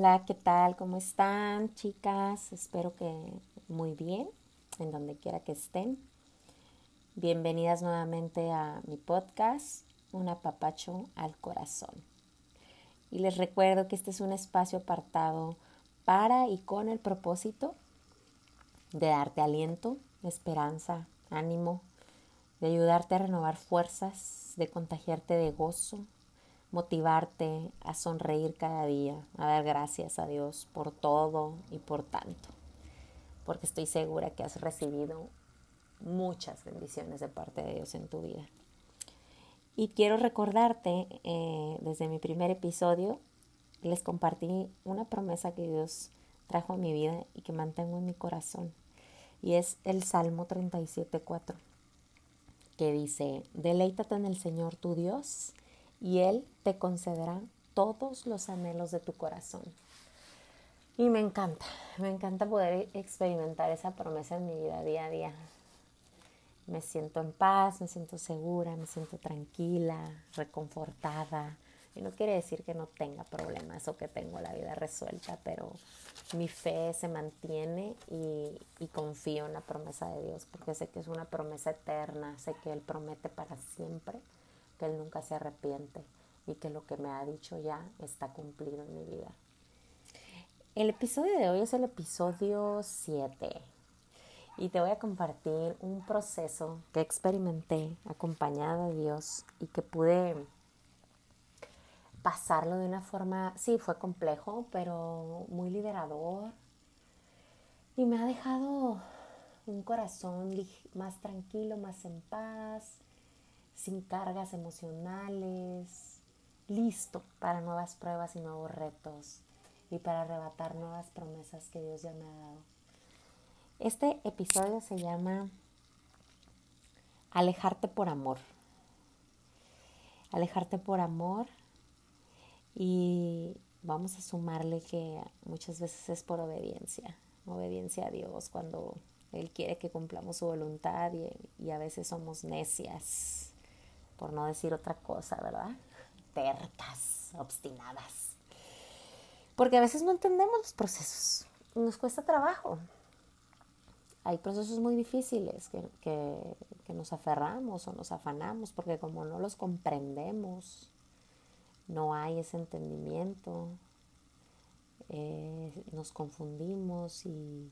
Hola, ¿qué tal? ¿Cómo están, chicas? Espero que muy bien, en donde quiera que estén. Bienvenidas nuevamente a mi podcast, Un apapacho al corazón. Y les recuerdo que este es un espacio apartado para y con el propósito de darte aliento, esperanza, ánimo, de ayudarte a renovar fuerzas, de contagiarte de gozo, motivarte a sonreír cada día, a dar gracias a Dios por todo y por tanto, porque estoy segura que has recibido muchas bendiciones de parte de Dios en tu vida. Y quiero recordarte, eh, desde mi primer episodio, les compartí una promesa que Dios trajo a mi vida y que mantengo en mi corazón. Y es el Salmo 37.4, que dice, deleítate en el Señor tu Dios y Él te concederá todos los anhelos de tu corazón. Y me encanta, me encanta poder experimentar esa promesa en mi vida día a día. Me siento en paz, me siento segura, me siento tranquila, reconfortada. Y no quiere decir que no tenga problemas o que tengo la vida resuelta, pero mi fe se mantiene y, y, confío en la promesa de Dios, porque sé que es una promesa eterna, sé que Él promete para siempre que Él nunca se arrepiente y que lo que me ha dicho ya está cumplido en mi vida. El episodio de hoy es el episodio 7 y te voy a compartir un proceso que experimenté acompañada de Dios y que pude pasarlo de una forma, sí, fue complejo, pero muy liberador. Y me ha dejado un corazón más tranquilo, más en paz, sin cargas emocionales, listo para nuevas pruebas y nuevos retos y para arrebatar nuevas promesas que Dios ya me ha dado. Este episodio se llama Alejarte por amor. Alejarte por amor y vamos a sumarle que muchas veces es por obediencia, obediencia a Dios cuando Él quiere que cumplamos su voluntad y, y a veces somos necias por no decir otra cosa, ¿verdad? Tercas, obstinadas. Porque a veces no entendemos los procesos, nos cuesta trabajo. Hay procesos muy difíciles que, nos aferramos o nos afanamos porque como no los comprendemos, no hay ese entendimiento, eh, nos confundimos y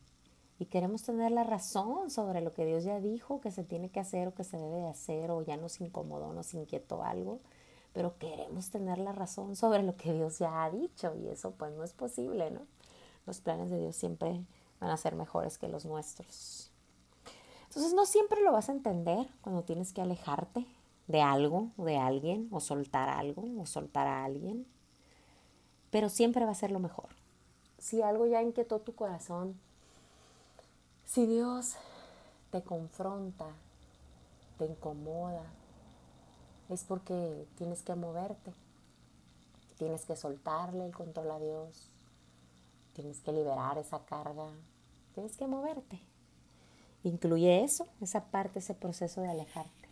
y queremos tener la razón sobre lo que Dios ya dijo que se tiene que hacer o que se debe de hacer o ya nos incomodó, nos inquietó algo, pero queremos tener la razón sobre lo que Dios ya ha dicho y eso pues no es posible, ¿no? Los planes de Dios siempre van a ser mejores que los nuestros. Entonces no siempre lo vas a entender cuando tienes que alejarte de algo de alguien o soltar algo o soltar a alguien, pero siempre va a ser lo mejor. Si algo ya inquietó tu corazón, si Dios te confronta, te incomoda, es porque tienes que moverte, tienes que soltarle el control a Dios, tienes que liberar esa carga, tienes que moverte. Incluye eso, esa parte, ese proceso de alejarte.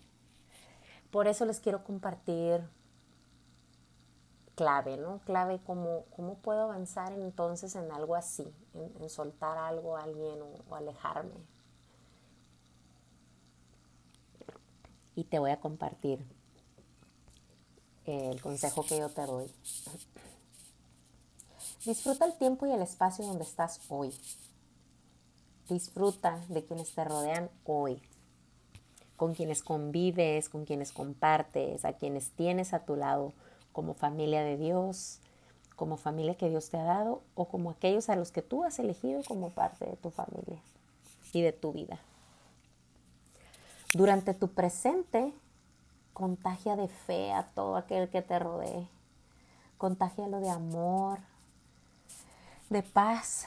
Por eso les quiero compartir clave, ¿no? Clave, ¿cómo, cómo puedo avanzar entonces en algo así, en, soltar algo a alguien o, alejarme. Y te voy a compartir el consejo que yo te doy. Disfruta el tiempo y el espacio donde estás hoy. Disfruta de quienes te rodean hoy, con quienes convives, con quienes compartes, a quienes tienes a tu lado como familia de Dios, como familia que Dios te ha dado o como aquellos a los que tú has elegido como parte de tu familia y de tu vida. Durante tu presente, contagia de fe a todo aquel que te rodee. Contagialo de amor, de paz,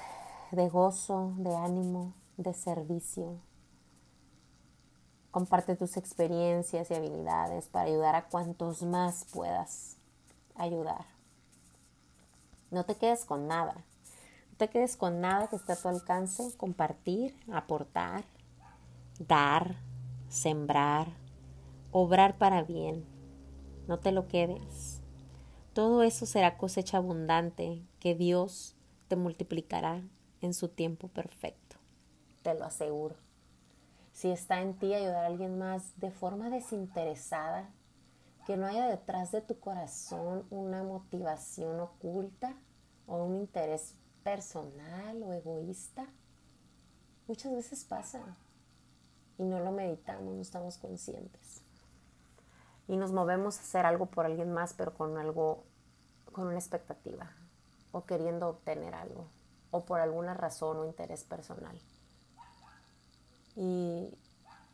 de gozo, de ánimo, de servicio. Comparte tus experiencias y habilidades para ayudar a cuantos más puedas ayudar. No te quedes con nada. No te quedes con nada que esté a tu alcance. Compartir, aportar, dar, sembrar, obrar para bien. No te lo quedes. Todo eso será cosecha abundante que Dios te multiplicará en su tiempo perfecto. Te lo aseguro. Si está en ti ayudar a alguien más de forma desinteresada, que no haya detrás de tu corazón una motivación oculta o un interés personal o egoísta, muchas veces pasa y no lo meditamos, no estamos conscientes. Y nos movemos a hacer algo por alguien más, pero con algo, con una expectativa o queriendo obtener algo o por alguna razón o interés personal. Y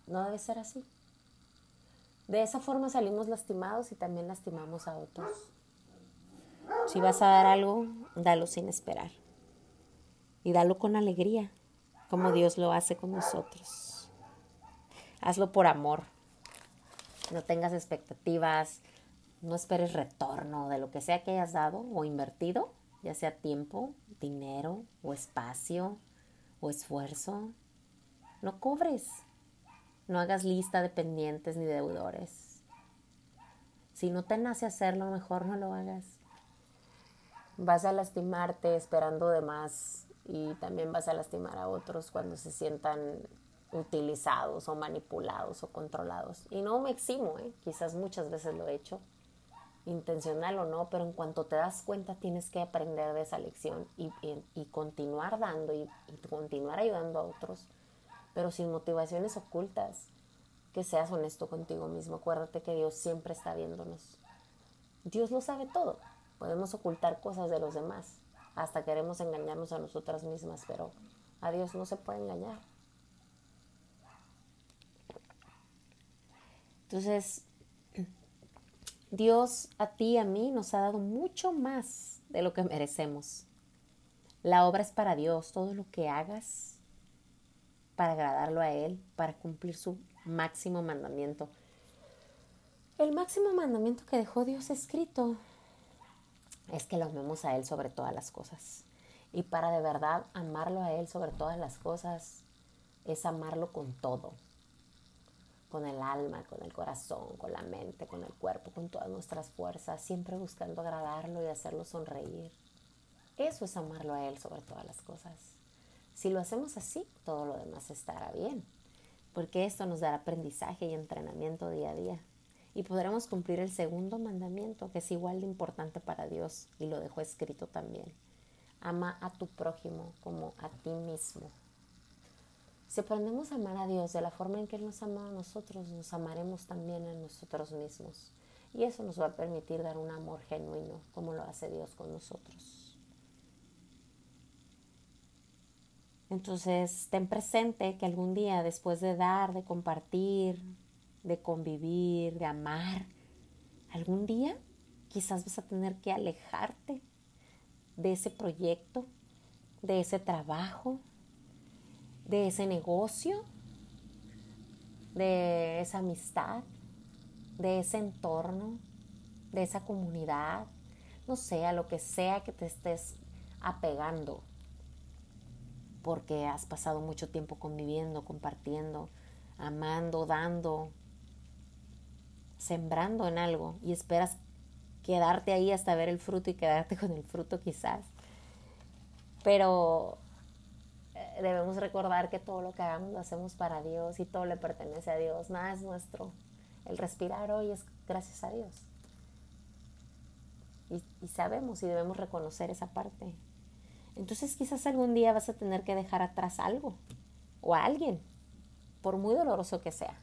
no debe ser así. De esa forma salimos lastimados y también lastimamos a otros. Si vas a dar algo, dalo sin esperar. Y dalo con alegría, como Dios lo hace con nosotros. Hazlo por amor. No tengas expectativas, no esperes retorno de lo que sea que hayas dado o invertido ya sea tiempo, dinero o espacio o esfuerzo. No cobres. No hagas lista de pendientes ni deudores. Si no te nace hacerlo, mejor no lo hagas. Vas a lastimarte esperando de más y también vas a lastimar a otros cuando se sientan utilizados o manipulados o controlados. Y no me eximo, ¿eh? quizás muchas veces lo he hecho intencional o no, pero en cuanto te das cuenta tienes que aprender de esa lección y, continuar dando y, continuar ayudando a otros, pero sin motivaciones ocultas, que seas honesto contigo mismo. Acuérdate que Dios siempre está viéndonos. Dios lo sabe todo. Podemos ocultar cosas de los demás. Hasta queremos engañarnos a nosotras mismas, pero a Dios no se puede engañar. Entonces, Dios a ti y a mí nos ha dado mucho más de lo que merecemos. La obra es para Dios, todo lo que hagas para agradarlo a Él, para cumplir su máximo mandamiento. El máximo mandamiento que dejó Dios escrito es que lo amemos a Él sobre todas las cosas. Y para de verdad amarlo a Él sobre todas las cosas es amarlo con todo, con el alma, con el corazón, con la mente, con el cuerpo, con todas nuestras fuerzas, siempre buscando agradarlo y hacerlo sonreír. Eso es amarlo a Él sobre todas las cosas. Si lo hacemos así, todo lo demás estará bien, porque esto nos dará aprendizaje y entrenamiento día a día. Y podremos cumplir el segundo mandamiento, que es igual de importante para Dios, y lo dejó escrito también. Ama a tu prójimo como a ti mismo. Si aprendemos a amar a Dios de la forma en que Él nos ama a nosotros, nos amaremos también a nosotros mismos. Y eso nos va a permitir dar un amor genuino, como lo hace Dios con nosotros. Entonces, ten presente que algún día, después de dar, de compartir, de convivir, de amar, algún día quizás vas a tener que alejarte de ese proyecto, de ese trabajo, de ese negocio, de esa amistad, de ese entorno, de esa comunidad, no sé, a lo que sea que te estés apegando, porque has pasado mucho tiempo conviviendo, compartiendo, amando, dando, sembrando en algo y esperas quedarte ahí hasta ver el fruto y quedarte con el fruto quizás. Pero debemos recordar que todo lo que hagamos lo hacemos para Dios y todo le pertenece a Dios, nada es nuestro. El respirar hoy es gracias a Dios. Y, sabemos y debemos reconocer esa parte. Entonces quizás algún día vas a tener que dejar atrás algo o a alguien, por muy doloroso que sea,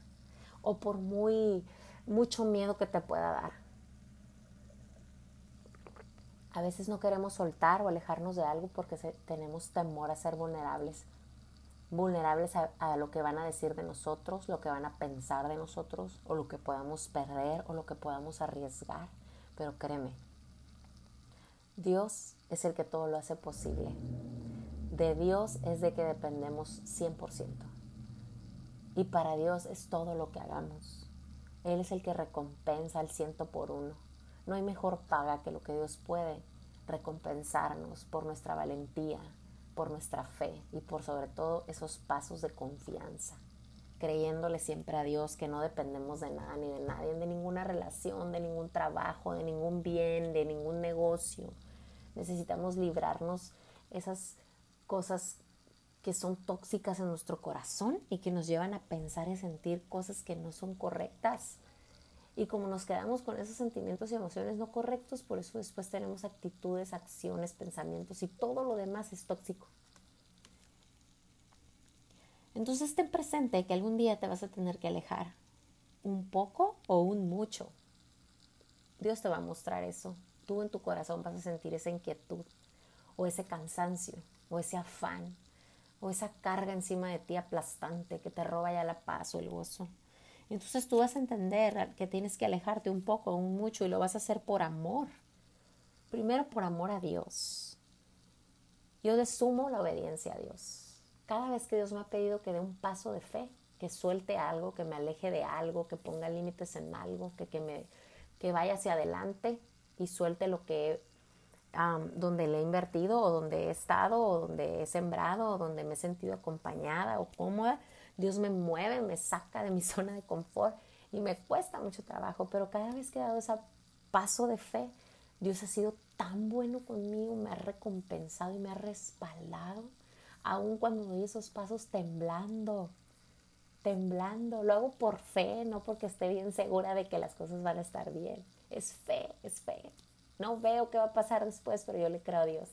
o por muy mucho miedo que te pueda dar. A veces no queremos soltar o alejarnos de algo porque tenemos temor a ser vulnerables. Vulnerables a, lo que van a decir de nosotros, lo que van a pensar de nosotros, o lo que podamos perder o lo que podamos arriesgar. Pero créeme, Dios es el que todo lo hace posible. De Dios es de que dependemos 100%. Y para Dios es todo lo que hagamos. Él es el que recompensa al ciento por uno. No hay mejor paga que lo que Dios puede recompensarnos por nuestra valentía, por nuestra fe y por sobre todo esos pasos de confianza, creyéndole siempre a Dios que no dependemos de nada ni de nadie, de ninguna relación, de ningún trabajo, de ningún bien, de ningún negocio. Necesitamos librarnos esas cosas que son tóxicas en nuestro corazón y que nos llevan a pensar y sentir cosas que no son correctas. Y como nos quedamos con esos sentimientos y emociones no correctos, por eso después tenemos actitudes, acciones, pensamientos y todo lo demás es tóxico. Entonces ten presente que algún día te vas a tener que alejar un poco o un mucho. Dios te va a mostrar eso. Tú en tu corazón vas a sentir esa inquietud o ese cansancio o ese afán o esa carga encima de ti aplastante que te roba ya la paz o el gozo. Entonces tú vas a entender que tienes que alejarte un poco, un mucho, y lo vas a hacer por amor. Primero por amor a Dios. Yo desumo la obediencia a Dios. Cada vez que Dios me ha pedido que dé un paso de fe, que suelte algo, que me aleje de algo, que ponga límites en algo, que, que, me, que vaya hacia adelante y suelte lo que donde le he invertido o donde he estado o donde he sembrado o donde me he sentido acompañada o cómoda, Dios me mueve, me saca de mi zona de confort y me cuesta mucho trabajo, pero cada vez que he dado ese paso de fe, Dios ha sido tan bueno conmigo, me ha recompensado y me ha respaldado, aun cuando doy esos pasos temblando, temblando. Lo hago por fe, no porque esté bien segura de que las cosas van a estar bien. Es fe, es fe. No veo qué va a pasar después, pero yo le creo a Dios.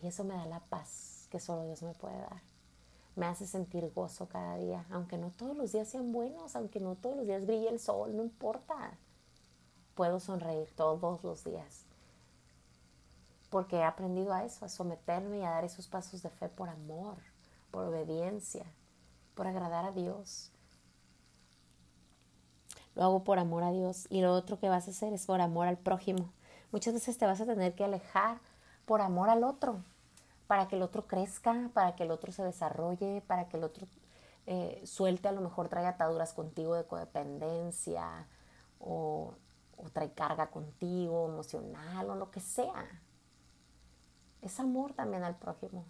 Y eso me da la paz que solo Dios me puede dar. Me hace sentir gozo cada día, aunque no todos los días sean buenos, aunque no todos los días brille el sol, no importa. Puedo sonreír todos los días. Porque he aprendido a eso, a someterme y a dar esos pasos de fe por amor, por obediencia, por agradar a Dios, lo hago por amor a Dios y lo otro que vas a hacer es por amor al prójimo. Muchas veces te vas a tener que alejar por amor al otro, para que el otro crezca, para que el otro se desarrolle, para que el otro eh, suelte, a lo mejor trae ataduras contigo de codependencia o, o trae carga contigo emocional o lo que sea. Es amor también al prójimo.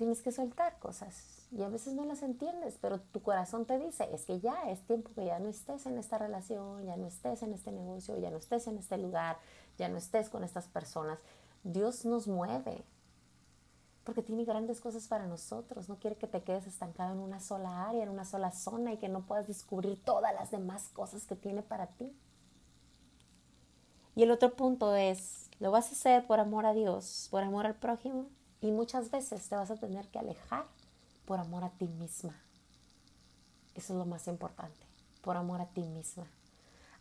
Tienes que soltar cosas y a veces no las entiendes, pero tu corazón te dice, es que ya es tiempo que ya no estés en esta relación, ya no estés en este negocio, ya no estés en este lugar, ya no estés con estas personas. Dios nos mueve porque tiene grandes cosas para nosotros. No quiere que te quedes estancado en una sola área, en una sola zona y que no puedas descubrir todas las demás cosas que tiene para ti. Y el otro punto es, lo vas a hacer por amor a Dios, por amor al prójimo y muchas veces te vas a tener que alejar por amor a ti misma. Eso es lo más importante, por amor a ti misma.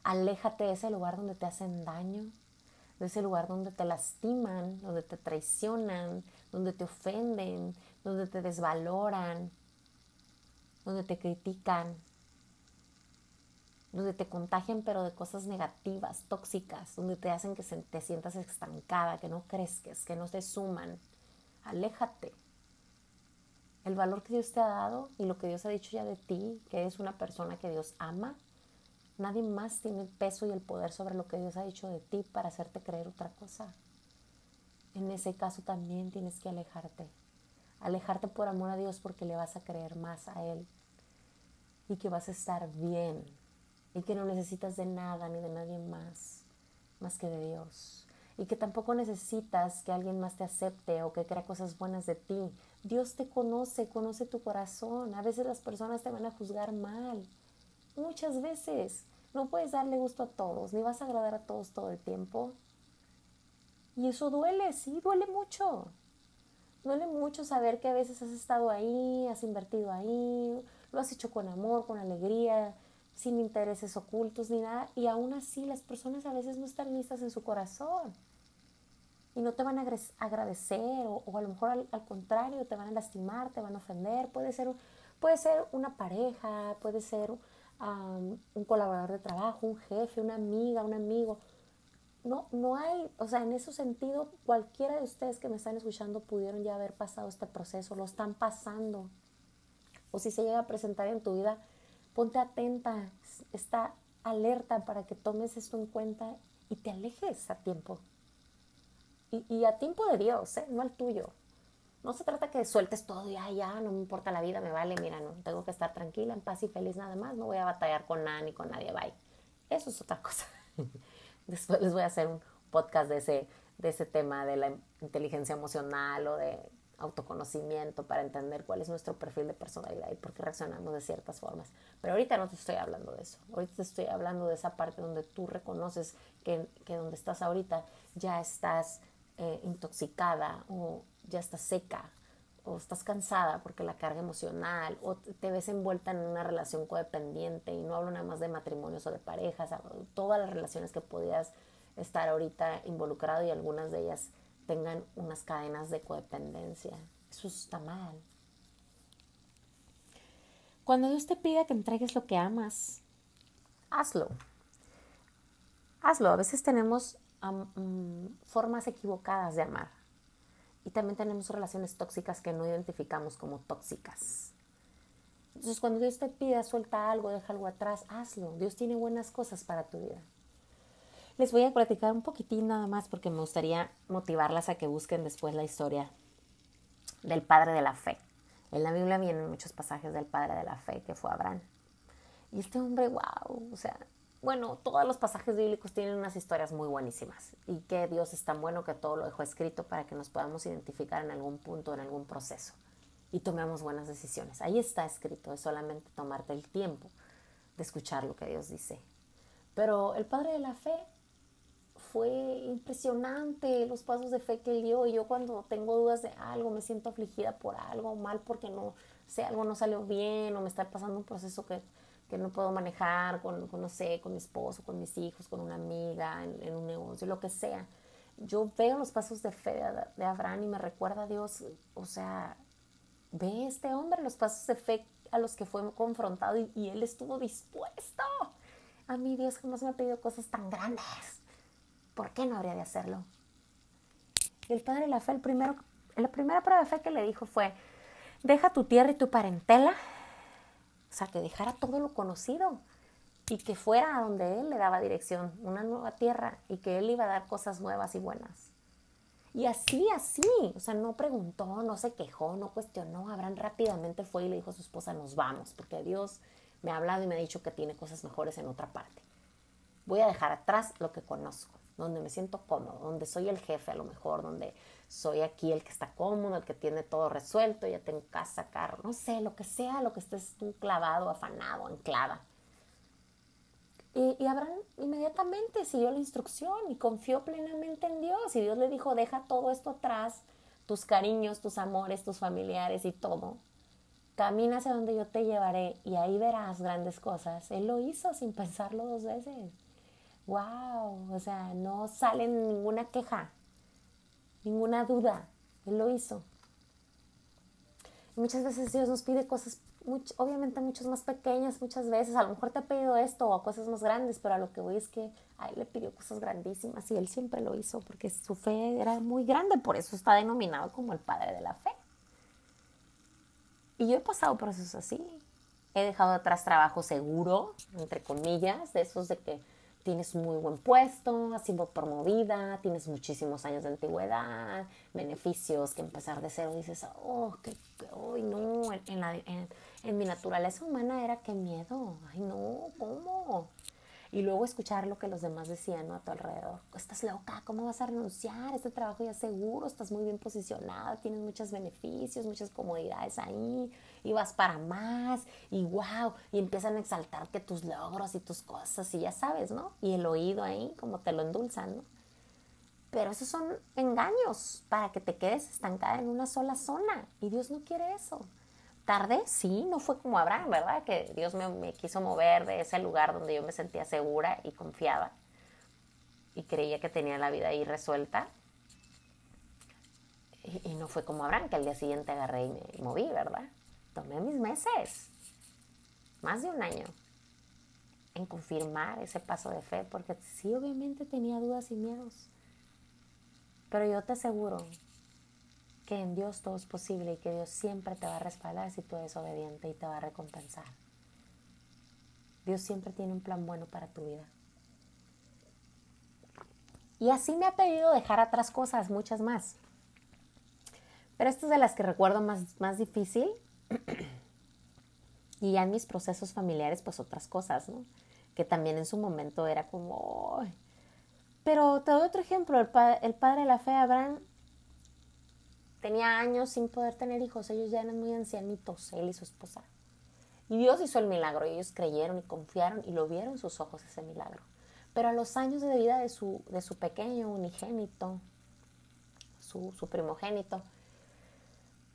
Aléjate de ese lugar donde te hacen daño, de ese lugar donde te lastiman, donde te traicionan, donde te ofenden, donde te desvaloran, donde te critican, donde te contagian pero de cosas negativas, tóxicas, donde te hacen que te sientas estancada, que no crezques, que no te suman. Aléjate el valor que Dios te ha dado y lo que Dios ha dicho ya de ti, que eres una persona que Dios ama, nadie más tiene el peso y el poder sobre lo que Dios ha dicho de ti para hacerte creer otra cosa. En ese caso también tienes que alejarte. Alejarte por amor a Dios porque le vas a creer más a Él y que vas a estar bien y que no necesitas de nada ni de nadie más, más que de Dios. Y que tampoco necesitas que alguien más te acepte o que crea cosas buenas de ti, Dios te conoce, conoce tu corazón. A veces las personas te van a juzgar mal. Muchas veces. No puedes darle gusto a todos, ni vas a agradar a todos todo el tiempo. Y eso duele, sí, duele mucho. Duele mucho saber que a veces has estado ahí, has invertido ahí, lo has hecho con amor, con alegría, sin intereses ocultos ni nada. Y aún así las personas a veces no están listas en su corazón y no te van a agradecer o, a lo mejor al, contrario te van a lastimar, te van a ofender. Puede ser, puede ser una pareja, puede ser un colaborador de trabajo, un jefe, una amiga, un amigo. No, no hay, o sea, en ese sentido, cualquiera de ustedes que me están escuchando pudieron ya haber pasado este proceso, lo están pasando. O si se llega a presentar en tu vida, ponte atenta, está alerta para que tomes esto en cuenta y te alejes a tiempo. Y, a tiempo de Dios, ¿eh? no al tuyo. No se trata que sueltes todo y ya, ya, no me importa la vida, me vale, mira, no, tengo que estar tranquila, en paz y feliz nada más, no voy a batallar con nada ni con nadie, bye. Eso es otra cosa. Después les voy a hacer un podcast de ese, de ese tema de la inteligencia emocional o de autoconocimiento para entender cuál es nuestro perfil de personalidad y por qué reaccionamos de ciertas formas. Pero ahorita no te estoy hablando de eso. Ahorita te estoy hablando de esa parte donde tú reconoces que, que donde estás ahorita ya estás eh, intoxicada o ya estás seca o estás cansada porque la carga emocional o te ves envuelta en una relación codependiente y no hablo nada más de matrimonios o de parejas, todas las relaciones que podías estar ahorita involucrado y algunas de ellas tengan unas cadenas de codependencia. Eso está mal. Cuando Dios te pide que entregues lo que amas, hazlo. Hazlo. A veces tenemos mm, formas equivocadas de amar. Y también tenemos relaciones tóxicas que no identificamos como tóxicas. Entonces, cuando Dios te pide, suelta algo, deja algo atrás, hazlo. Dios tiene buenas cosas para tu vida. Les voy a platicar un poquitín nada más porque me gustaría motivarlas a que busquen después la historia del padre de la fe. En la Biblia vienen muchos pasajes del padre de la fe que fue Abraham. Y este hombre, wow, o sea, bueno, todos los pasajes bíblicos tienen unas historias muy buenísimas y que Dios es tan bueno que todo lo dejó escrito para que nos podamos identificar en algún punto, en algún proceso y tomemos buenas decisiones. Ahí está escrito, es solamente tomarte el tiempo de escuchar lo que Dios dice. Pero el padre de la fe fue impresionante los pasos de fe que él dio. Yo cuando tengo dudas de algo, me siento afligida por algo, mal porque no sé, algo no salió bien o me está pasando un proceso que, no puedo manejar con, no sé, con mi esposo, con mis hijos, con una amiga, en, un negocio, lo que sea. Yo veo los pasos de fe de, Abraham y me recuerda a Dios, o sea, ve este hombre los pasos de fe a los que fue confrontado y, y él estuvo dispuesto. A mí Dios jamás me ha pedido cosas tan grandes ¿Por qué no habría de hacerlo? Y el padre de la fe, el primero, la primera prueba de fe que le dijo fue, deja tu tierra y tu parentela, o sea, que dejara todo lo conocido y que fuera a donde él le daba dirección, una nueva tierra, y que él iba a dar cosas nuevas y buenas. Y así, así, o sea, no preguntó, no se quejó, no cuestionó. Abraham rápidamente fue y le dijo a su esposa, nos vamos, porque Dios me ha hablado y me ha dicho que tiene cosas mejores en otra parte. Voy a dejar atrás lo que conozco donde me siento cómodo, donde soy el jefe a lo mejor, donde soy aquí el que está cómodo, el que tiene todo resuelto, ya tengo casa, carro, no sé, lo que sea, lo que estés clavado, afanado, anclada. Y, y Abraham inmediatamente siguió la instrucción y confió plenamente en Dios. Y Dios le dijo, deja todo esto atrás, tus cariños, tus amores, tus familiares y todo. Camina hacia donde yo te llevaré y ahí verás grandes cosas. Él lo hizo sin pensarlo dos veces wow, o sea, no sale ninguna queja, ninguna duda, Él lo hizo. muchas veces Dios nos pide cosas, obviamente muchas más pequeñas, muchas veces, a lo mejor te ha pedido esto o cosas más grandes, pero a lo que voy es que a Él le pidió cosas grandísimas y Él siempre lo hizo porque su fe era muy grande, por eso está denominado como el Padre de la Fe. Y yo he pasado procesos así. He dejado atrás trabajo seguro, entre comillas, de esos de que tienes muy buen puesto, has sido promovida, tienes muchísimos años de antigüedad, beneficios que empezar de cero dices, oh, que, hoy no, en, la, en, mi naturaleza humana era que miedo, ay no, ¿cómo? Y luego escuchar lo que los demás decían a tu alrededor. Estás loca, ¿cómo vas a renunciar? Este trabajo ya seguro, estás muy bien posicionada, tienes muchos beneficios, muchas comodidades ahí, y vas para más, y wow, y empiezan a exaltarte tus logros y tus cosas, y ya sabes, ¿no? Y el oído ahí, como te lo endulzan, ¿no? Pero esos son engaños para que te quedes estancada en una sola zona, y Dios no quiere eso tarde, sí, no fue como Abraham, ¿verdad? Que Dios me, quiso mover de ese lugar donde yo me sentía segura y confiaba y creía que tenía la vida ahí resuelta. Y, no fue como Abraham, que al día siguiente agarré y me moví, ¿verdad? Tomé mis meses, más de un año, en confirmar ese paso de fe, porque sí, obviamente tenía dudas y miedos. Pero yo te aseguro que en Dios todo es posible y que Dios siempre te va a respaldar si tú eres obediente y te va a recompensar. Dios siempre tiene un plan bueno para tu vida. Y así me ha pedido dejar atrás cosas, muchas más. Pero estas es de las que recuerdo más, más difícil. y ya en mis procesos familiares, pues otras cosas, ¿no? Que también en su momento era como... Pero te doy otro ejemplo, el, el padre de la fe, Abraham, tenía años sin poder tener hijos, ellos ya eran muy ancianitos, él y su esposa. Y Dios hizo el milagro, y ellos creyeron y confiaron y lo vieron sus ojos ese milagro. Pero a los años de vida de su, de su pequeño unigénito, su, su primogénito,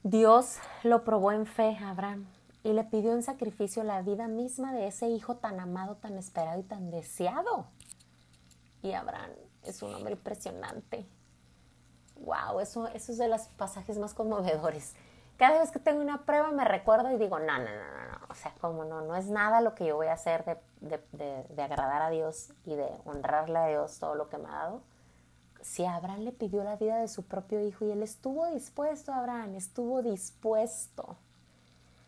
Dios lo probó en fe a Abraham y le pidió en sacrificio la vida misma de ese hijo tan amado, tan esperado y tan deseado. Y Abraham es un hombre impresionante. Wow, eso, eso es de los pasajes más conmovedores cada vez que tengo una prueba me recuerdo y digo, no, no, no, no, o sea, como no, no es nada lo que yo voy a hacer de, agradar a Dios y de honrarle a Dios todo lo que me ha dado. Si Abraham le pidió la vida de su propio hijo y él estuvo dispuesto, Abraham, estuvo dispuesto,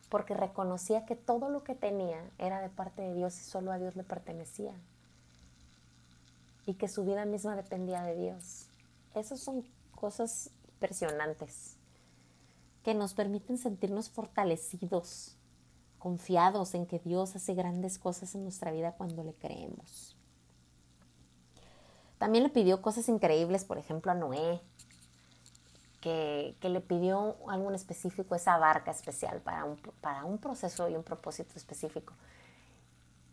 porque reconocía que todo lo que tenía era de parte de Dios y solo a Dios le pertenecía, y que su vida misma dependía de Dios. Esas son cosas impresionantes que nos permiten sentirnos fortalecidos, confiados en que Dios hace grandes cosas en nuestra vida cuando le creemos. También le pidió cosas increíbles, por ejemplo, a Noé, que, le pidió algo específico, esa barca especial para un, para un proceso y un propósito específico.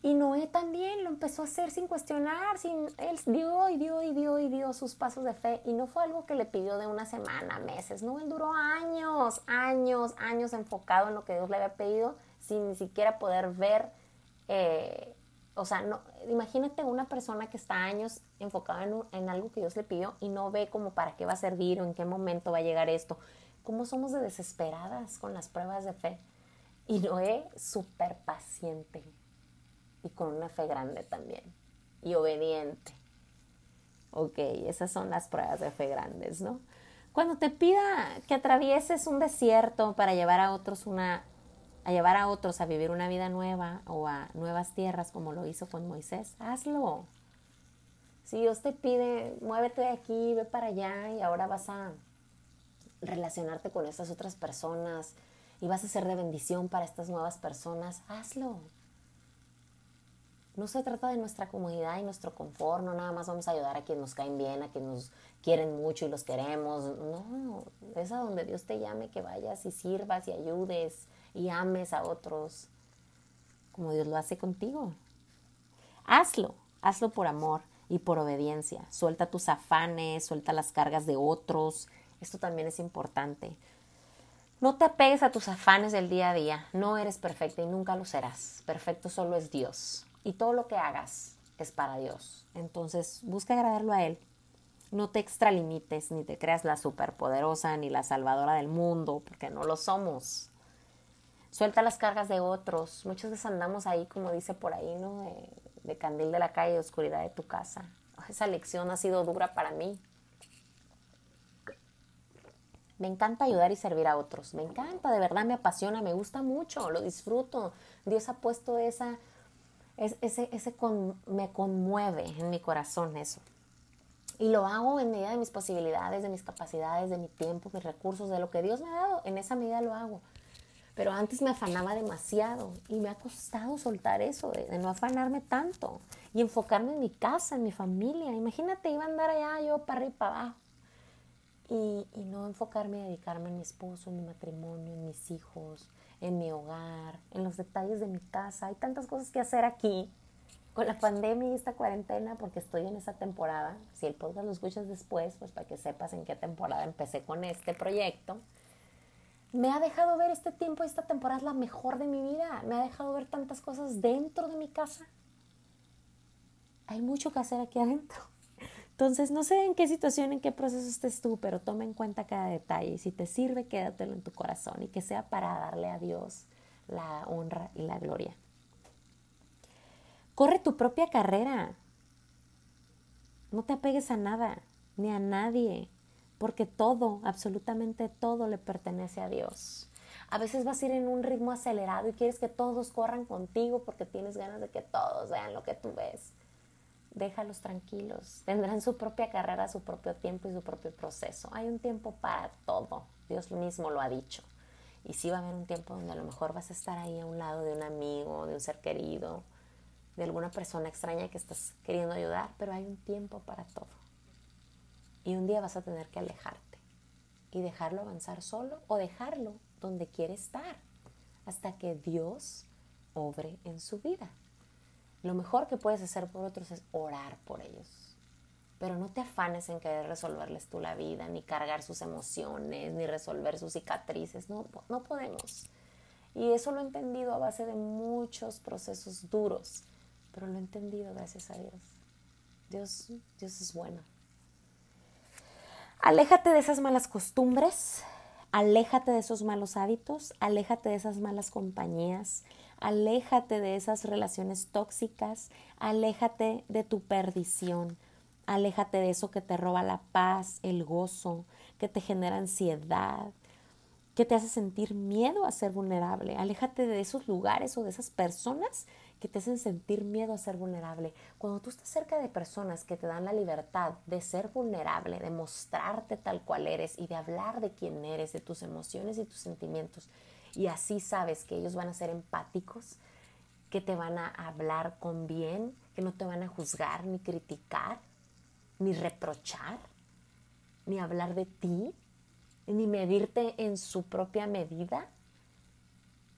Y Noé también lo empezó a hacer sin cuestionar, sin, él dio y dio y dio y dio sus pasos de fe. Y no fue algo que le pidió de una semana, meses, no, él duró años, años, años enfocado en lo que Dios le había pedido, sin ni siquiera poder ver, eh, o sea, no, imagínate una persona que está años enfocada en, en algo que Dios le pidió y no ve como para qué va a servir o en qué momento va a llegar esto. ¿Cómo somos de desesperadas con las pruebas de fe? Y Noé, súper paciente y con una fe grande también y obediente. Ok, esas son las pruebas de fe grandes, ¿no? Cuando te pida que atravieses un desierto para llevar a otros una a llevar a otros a vivir una vida nueva o a nuevas tierras como lo hizo con Moisés, hazlo. Si Dios te pide, muévete de aquí, ve para allá y ahora vas a relacionarte con estas otras personas y vas a ser de bendición para estas nuevas personas, hazlo. No se trata de nuestra comodidad y nuestro confort, no nada más vamos a ayudar a quienes nos caen bien, a quienes nos quieren mucho y los queremos. No, es a donde Dios te llame que vayas y sirvas y ayudes y ames a otros como Dios lo hace contigo. Hazlo, hazlo por amor y por obediencia. Suelta tus afanes, suelta las cargas de otros. Esto también es importante. No te apegues a tus afanes del día a día. No eres perfecta y nunca lo serás. Perfecto solo es Dios y todo lo que hagas es para Dios. Entonces, busca agradarlo a Él. No te extralimites, ni te creas la superpoderosa ni la salvadora del mundo, porque no lo somos. Suelta las cargas de otros. Muchas veces andamos ahí, como dice por ahí, ¿no? De, candil de la calle, de oscuridad de tu casa. Esa lección ha sido dura para mí. Me encanta ayudar y servir a otros. Me encanta, de verdad me apasiona, me gusta mucho, lo disfruto. Dios ha puesto esa es, ese, me conmueve en mi corazón eso. Y lo hago en medida de mis posibilidades, de mis capacidades, de mi tiempo, mis recursos, de lo que Dios me ha dado. En esa medida lo hago. Pero antes me afanaba demasiado y me ha costado soltar eso, de, no afanarme tanto y enfocarme en mi casa, en mi familia. Imagínate, iba a andar allá yo para arriba y para abajo. Y, y no enfocarme y dedicarme en mi esposo, en mi matrimonio, en mis hijos, en mi hogar, en los detalles de mi casa. Hay tantas cosas que hacer aquí con la pandemia y esta cuarentena porque estoy en esa temporada. Si el podcast lo escuchas después, pues para que sepas en qué temporada empecé con este proyecto. Me ha dejado ver este tiempo, esta temporada es la mejor de mi vida. Me ha dejado ver tantas cosas dentro de mi casa. Hay mucho que hacer aquí adentro. Entonces, no sé en qué situación, en qué proceso estés tú, pero toma en cuenta cada detalle. Y si te sirve, quédatelo en tu corazón y que sea para darle a Dios la honra y la gloria. Corre tu propia carrera. No te apegues a nada, ni a nadie, porque todo, absolutamente todo le pertenece a Dios. A veces vas a ir en un ritmo acelerado y quieres que todos corran contigo porque tienes ganas de que todos vean lo que tú ves déjalos tranquilos. Tendrán su propia carrera, su propio tiempo y su propio proceso. Hay un tiempo para todo. Dios mismo lo ha dicho. Y sí va a haber un tiempo donde a lo mejor vas a estar ahí a un lado de un amigo, de un ser querido, de alguna persona extraña que estás queriendo ayudar, pero hay un tiempo para todo. Y un día vas a tener que alejarte y dejarlo avanzar solo o dejarlo donde quiere estar hasta que Dios obre en su vida. Lo mejor que puedes hacer por otros es orar por ellos. Pero no te afanes en querer resolverles tú la vida, ni cargar sus emociones, ni resolver sus cicatrices. No, no podemos. Y eso lo he entendido a base de muchos procesos duros, pero lo he entendido gracias a Dios. Dios, Dios es bueno. Aléjate de esas malas costumbres, aléjate de esos malos hábitos, aléjate de esas malas compañías, aléjate de esas relaciones tóxicas, aléjate de tu perdición, aléjate de eso que te roba la paz, el gozo, que te genera ansiedad, que te hace sentir miedo a ser vulnerable. Aléjate de esos lugares o de esas personas que te hacen sentir miedo a ser vulnerable. Cuando tú estás cerca de personas que te dan la libertad de ser vulnerable, de mostrarte tal cual eres y de hablar de quién eres, de tus emociones y tus sentimientos, y así sabes que ellos van a ser empáticos, que te van a hablar con bien, que no te van a juzgar ni criticar, ni reprochar, ni hablar de ti, ni medirte en su propia medida,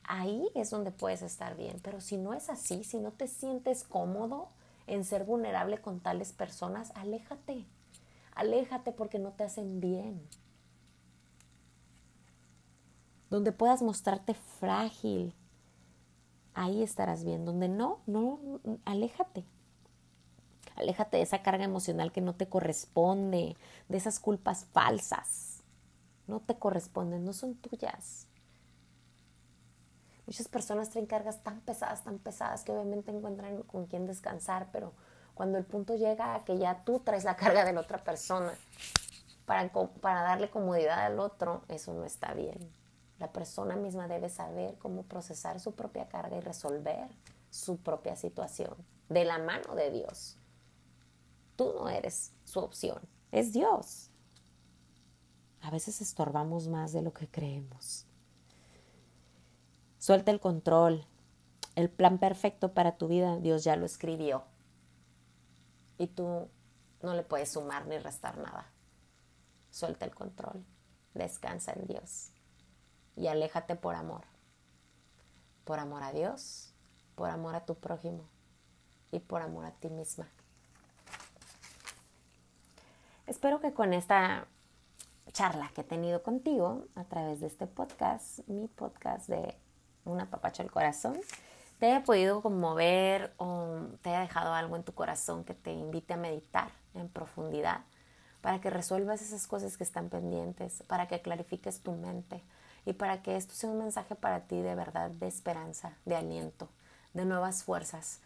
ahí es donde puedes estar bien. Pero si no es así, si no te sientes cómodo en ser vulnerable con tales personas, aléjate. Aléjate porque no te hacen bien. Donde puedas mostrarte frágil, ahí estarás bien. Donde no, no, aléjate. Aléjate de esa carga emocional que no te corresponde, de esas culpas falsas no te corresponden, no son tuyas. Muchas personas traen cargas tan pesadas, tan pesadas que obviamente encuentran con quién descansar, pero cuando el punto llega a que ya tú traes la carga de la otra persona para, para darle comodidad al otro, eso no está bien. La persona misma debe saber cómo procesar su propia carga y resolver su propia situación de la mano de Dios. Tú no eres su opción, es Dios a veces estorbamos más de lo que creemos. Suelta el control. El plan perfecto para tu vida Dios ya lo escribió. Y tú no le puedes sumar ni restar nada. Suelta el control. Descansa en Dios. Y aléjate por amor. Por amor a Dios, por amor a tu prójimo y por amor a ti misma. Espero que con esta charla que he tenido contigo a través de este podcast, mi podcast de Una papacha al corazón, te haya podido conmover o te haya dejado algo en tu corazón que te invite a meditar en profundidad para que resuelvas esas cosas que están pendientes, para que clarifiques tu mente y para que esto sea un mensaje para ti de verdad, de esperanza, de aliento, de nuevas fuerzas,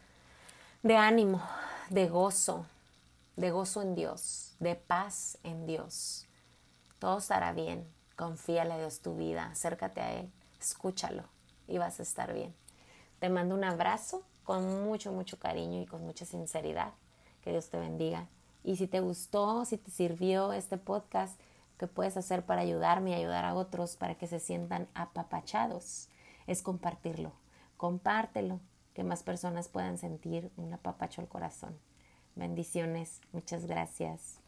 de ánimo, de gozo, de gozo en Dios, de paz en Dios. Todo estará bien. Confíale a Dios tu vida, acércate a Él, escúchalo y vas a estar bien. Te mando un abrazo con mucho, mucho cariño y con mucha sinceridad. Que Dios te bendiga. Y si te gustó, si te sirvió este podcast, ¿qué puedes hacer para ayudarme y ayudar a otros para que se sientan apapachados? Es compartirlo. Compártelo, que más personas puedan sentir un apapacho al corazón. Bendiciones. Muchas gracias.